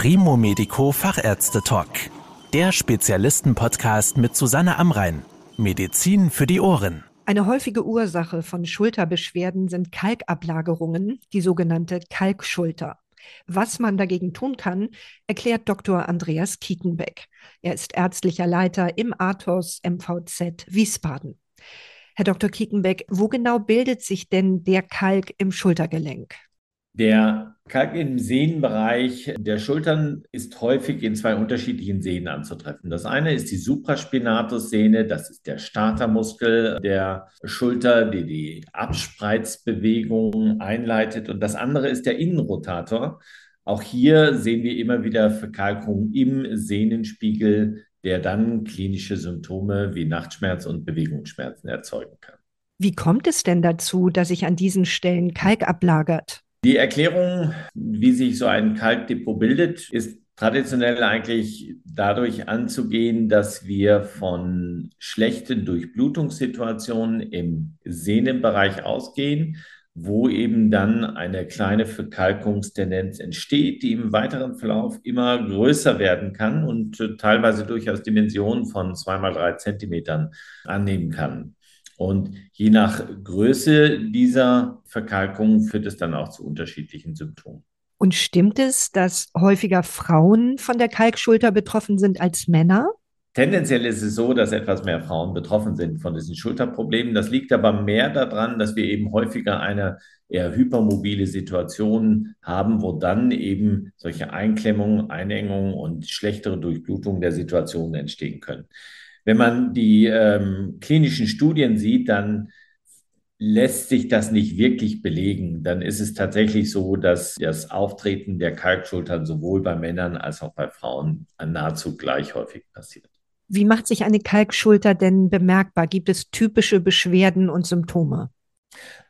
Primo Medico Fachärzte Talk. Der Spezialisten-Podcast mit Susanne Amrein. Medizin für die Ohren. Eine häufige Ursache von Schulterbeschwerden sind Kalkablagerungen, die sogenannte Kalkschulter. Was man dagegen tun kann, erklärt Dr. Andreas Kietenbeck. Er ist ärztlicher Leiter im Athos MVZ Wiesbaden. Herr Dr. Kietenbeck, wo genau bildet sich denn der Kalk im Schultergelenk? Der Kalk im Sehnenbereich der Schultern ist häufig in zwei unterschiedlichen Sehnen anzutreffen. Das eine ist die Supraspinatus-Sehne, das ist der Startermuskel der Schulter, die die Abspreizbewegung einleitet. Und das andere ist der Innenrotator. Auch hier sehen wir immer wieder Verkalkung im Sehnenspiegel, der dann klinische Symptome wie Nachtschmerz und Bewegungsschmerzen erzeugen kann. Wie kommt es denn dazu, dass sich an diesen Stellen Kalk ablagert? Die Erklärung, wie sich so ein Kalkdepot bildet, ist traditionell eigentlich dadurch anzugehen, dass wir von schlechten Durchblutungssituationen im Sehnenbereich ausgehen, wo eben dann eine kleine Verkalkungstendenz entsteht, die im weiteren Verlauf immer größer werden kann und teilweise durchaus Dimensionen von zweimal drei Zentimetern annehmen kann. Und je nach Größe dieser Verkalkung führt es dann auch zu unterschiedlichen Symptomen. Und stimmt es, dass häufiger Frauen von der Kalkschulter betroffen sind als Männer? Tendenziell ist es so, dass etwas mehr Frauen betroffen sind von diesen Schulterproblemen. Das liegt aber mehr daran, dass wir eben häufiger eine eher hypermobile Situation haben, wo dann eben solche Einklemmungen, Einengungen und schlechtere Durchblutung der Situation entstehen können. Wenn man die ähm, klinischen Studien sieht, dann lässt sich das nicht wirklich belegen. Dann ist es tatsächlich so, dass das Auftreten der Kalkschultern sowohl bei Männern als auch bei Frauen nahezu gleich häufig passiert. Wie macht sich eine Kalkschulter denn bemerkbar? Gibt es typische Beschwerden und Symptome?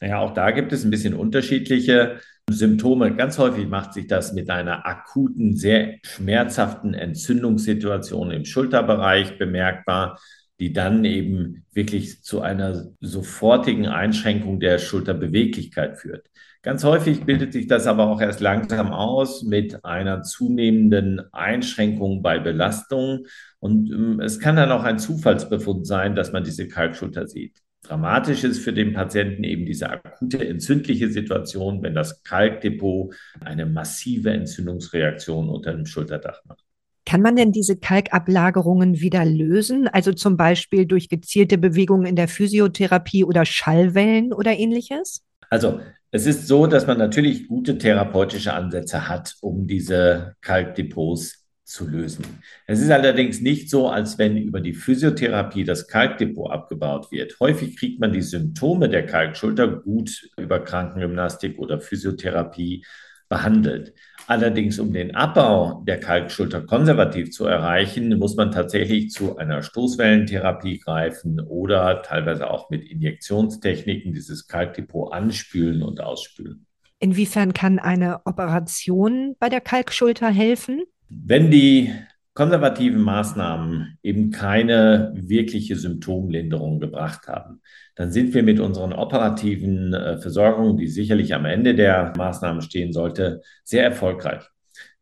Naja, auch da gibt es ein bisschen unterschiedliche Symptome. Ganz häufig macht sich das mit einer akuten, sehr schmerzhaften Entzündungssituation im Schulterbereich bemerkbar, die dann eben wirklich zu einer sofortigen Einschränkung der Schulterbeweglichkeit führt. Ganz häufig bildet sich das aber auch erst langsam aus mit einer zunehmenden Einschränkung bei Belastungen. Und ähm, es kann dann auch ein Zufallsbefund sein, dass man diese Kalkschulter sieht. Dramatisch ist für den Patienten eben diese akute entzündliche Situation, wenn das Kalkdepot eine massive Entzündungsreaktion unter dem Schulterdach macht. Kann man denn diese Kalkablagerungen wieder lösen? Also zum Beispiel durch gezielte Bewegungen in der Physiotherapie oder Schallwellen oder ähnliches? Also es ist so, dass man natürlich gute therapeutische Ansätze hat, um diese Kalkdepots zu lösen. Es ist allerdings nicht so, als wenn über die Physiotherapie das Kalkdepot abgebaut wird. Häufig kriegt man die Symptome der Kalkschulter gut über Krankengymnastik oder Physiotherapie behandelt. Allerdings, um den Abbau der Kalkschulter konservativ zu erreichen, muss man tatsächlich zu einer Stoßwellentherapie greifen oder teilweise auch mit Injektionstechniken dieses Kalkdepot anspülen und ausspülen. Inwiefern kann eine Operation bei der Kalkschulter helfen? Wenn die konservativen Maßnahmen eben keine wirkliche Symptomlinderung gebracht haben, dann sind wir mit unseren operativen äh, Versorgungen, die sicherlich am Ende der Maßnahmen stehen sollte, sehr erfolgreich.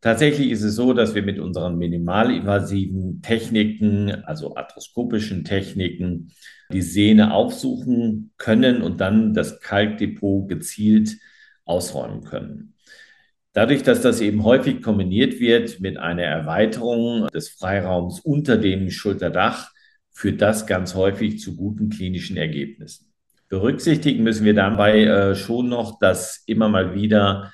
Tatsächlich ist es so, dass wir mit unseren minimalinvasiven Techniken, also arthroskopischen Techniken, die Sehne aufsuchen können und dann das Kalkdepot gezielt ausräumen können. Dadurch, dass das eben häufig kombiniert wird mit einer Erweiterung des Freiraums unter dem Schulterdach, führt das ganz häufig zu guten klinischen Ergebnissen. Berücksichtigen müssen wir dabei äh, schon noch, dass immer mal wieder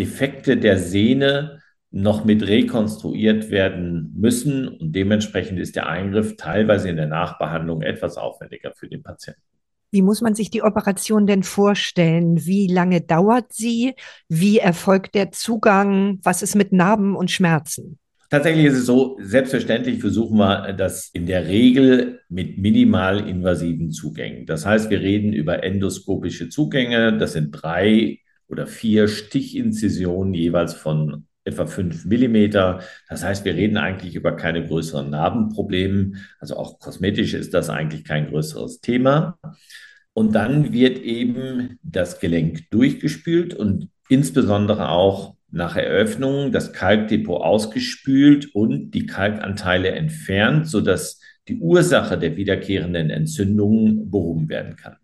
Defekte der Sehne noch mit rekonstruiert werden müssen und dementsprechend ist der Eingriff teilweise in der Nachbehandlung etwas aufwendiger für den Patienten. Wie muss man sich die Operation denn vorstellen? Wie lange dauert sie? Wie erfolgt der Zugang? Was ist mit Narben und Schmerzen? Tatsächlich ist es so, selbstverständlich versuchen wir das in der Regel mit minimal invasiven Zugängen. Das heißt, wir reden über endoskopische Zugänge. Das sind drei oder vier Stichinzisionen jeweils von etwa fünf Millimeter. Das heißt, wir reden eigentlich über keine größeren Narbenprobleme. Also auch kosmetisch ist das eigentlich kein größeres Thema. Und dann wird eben das Gelenk durchgespült und insbesondere auch nach Eröffnung das Kalkdepot ausgespült und die Kalkanteile entfernt, sodass die Ursache der wiederkehrenden Entzündungen behoben werden kann.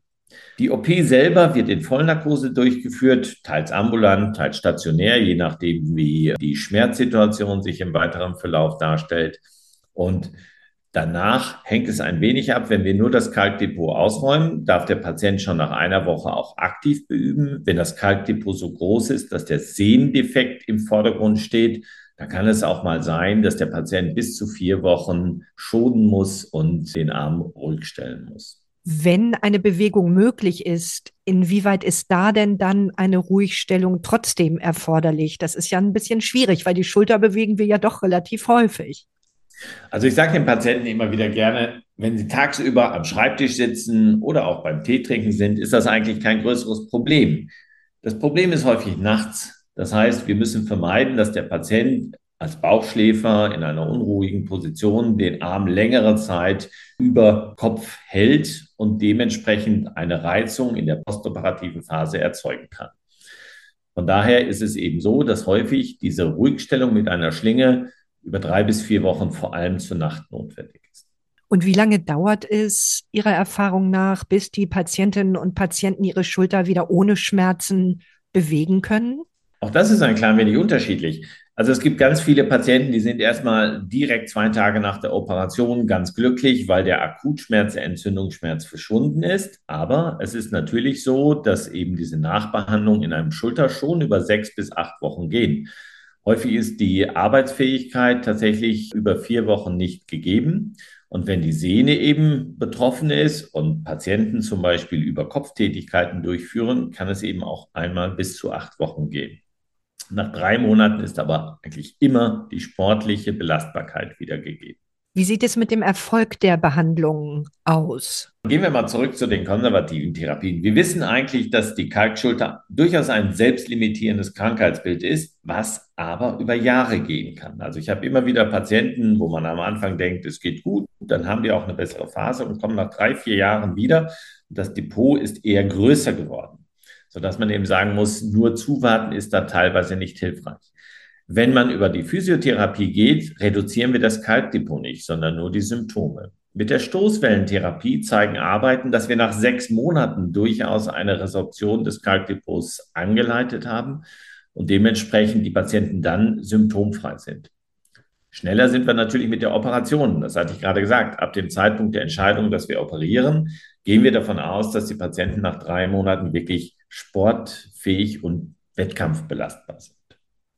Die OP selber wird in Vollnarkose durchgeführt, teils ambulant, teils stationär, je nachdem, wie die Schmerzsituation sich im weiteren Verlauf darstellt. Und danach hängt es ein wenig ab. Wenn wir nur das Kalkdepot ausräumen, darf der Patient schon nach einer Woche auch aktiv beüben. Wenn das Kalkdepot so groß ist, dass der Sehndefekt im Vordergrund steht, da kann es auch mal sein, dass der Patient bis zu vier Wochen schonen muss und den Arm ruhig stellen muss. Wenn eine Bewegung möglich ist, inwieweit ist da denn dann eine Ruhigstellung trotzdem erforderlich? Das ist ja ein bisschen schwierig, weil die Schulter bewegen wir ja doch relativ häufig. Also ich sage den Patienten immer wieder gerne, wenn sie tagsüber am Schreibtisch sitzen oder auch beim Tee trinken sind, ist das eigentlich kein größeres Problem. Das Problem ist häufig nachts. Das heißt, wir müssen vermeiden, dass der Patient als Bauchschläfer in einer unruhigen Position den Arm längere Zeit über Kopf hält und dementsprechend eine Reizung in der postoperativen Phase erzeugen kann. Von daher ist es eben so, dass häufig diese Ruhigstellung mit einer Schlinge über drei bis vier Wochen vor allem zur Nacht notwendig ist. Und wie lange dauert es Ihrer Erfahrung nach, bis die Patientinnen und Patienten ihre Schulter wieder ohne Schmerzen bewegen können? Auch das ist ein klein wenig unterschiedlich. Also es gibt ganz viele Patienten, die sind erstmal direkt zwei Tage nach der Operation ganz glücklich, weil der Akutschmerz, der Entzündungsschmerz verschwunden ist. Aber es ist natürlich so, dass eben diese Nachbehandlung in einem Schulter schon über sechs bis acht Wochen gehen. Häufig ist die Arbeitsfähigkeit tatsächlich über vier Wochen nicht gegeben. Und wenn die Sehne eben betroffen ist und Patienten zum Beispiel über Kopftätigkeiten durchführen, kann es eben auch einmal bis zu acht Wochen gehen. Nach drei Monaten ist aber eigentlich immer die sportliche Belastbarkeit wieder gegeben. Wie sieht es mit dem Erfolg der Behandlung aus? Gehen wir mal zurück zu den konservativen Therapien. Wir wissen eigentlich, dass die Kalkschulter durchaus ein selbstlimitierendes Krankheitsbild ist, was aber über Jahre gehen kann. Also ich habe immer wieder Patienten, wo man am Anfang denkt, es geht gut, dann haben die auch eine bessere Phase und kommen nach drei, vier Jahren wieder. Das Depot ist eher größer geworden sodass man eben sagen muss, nur zuwarten ist da teilweise nicht hilfreich. Wenn man über die Physiotherapie geht, reduzieren wir das Kalkdepot nicht, sondern nur die Symptome. Mit der Stoßwellentherapie zeigen Arbeiten, dass wir nach sechs Monaten durchaus eine Resorption des Kalkdepots angeleitet haben und dementsprechend die Patienten dann symptomfrei sind. Schneller sind wir natürlich mit der Operation. Das hatte ich gerade gesagt. Ab dem Zeitpunkt der Entscheidung, dass wir operieren, gehen wir davon aus, dass die Patienten nach drei Monaten wirklich sportfähig und wettkampfbelastbar sind.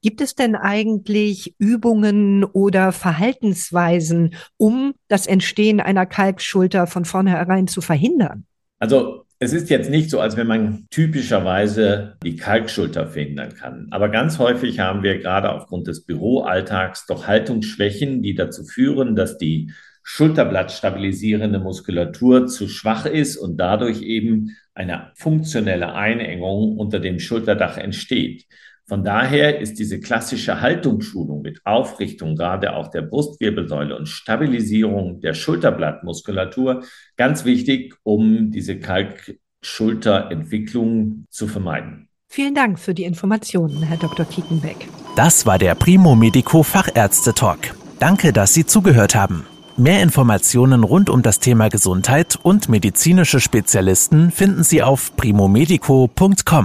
Gibt es denn eigentlich Übungen oder Verhaltensweisen, um das Entstehen einer Kalkschulter von vornherein zu verhindern? Also es ist jetzt nicht so, als wenn man typischerweise die Kalkschulter verhindern kann. Aber ganz häufig haben wir gerade aufgrund des Büroalltags doch Haltungsschwächen, die dazu führen, dass die schulterblattstabilisierende Muskulatur zu schwach ist und dadurch eben eine funktionelle Einengung unter dem Schulterdach entsteht. Von daher ist diese klassische Haltungsschulung mit Aufrichtung gerade auch der Brustwirbelsäule und Stabilisierung der Schulterblattmuskulatur ganz wichtig, um diese Kalkschulterentwicklung zu vermeiden. Vielen Dank für die Informationen, Herr Dr. Kietenbeck. Das war der Primo Medico Fachärzte Talk. Danke, dass Sie zugehört haben. Mehr Informationen rund um das Thema Gesundheit und medizinische Spezialisten finden Sie auf primomedico.com.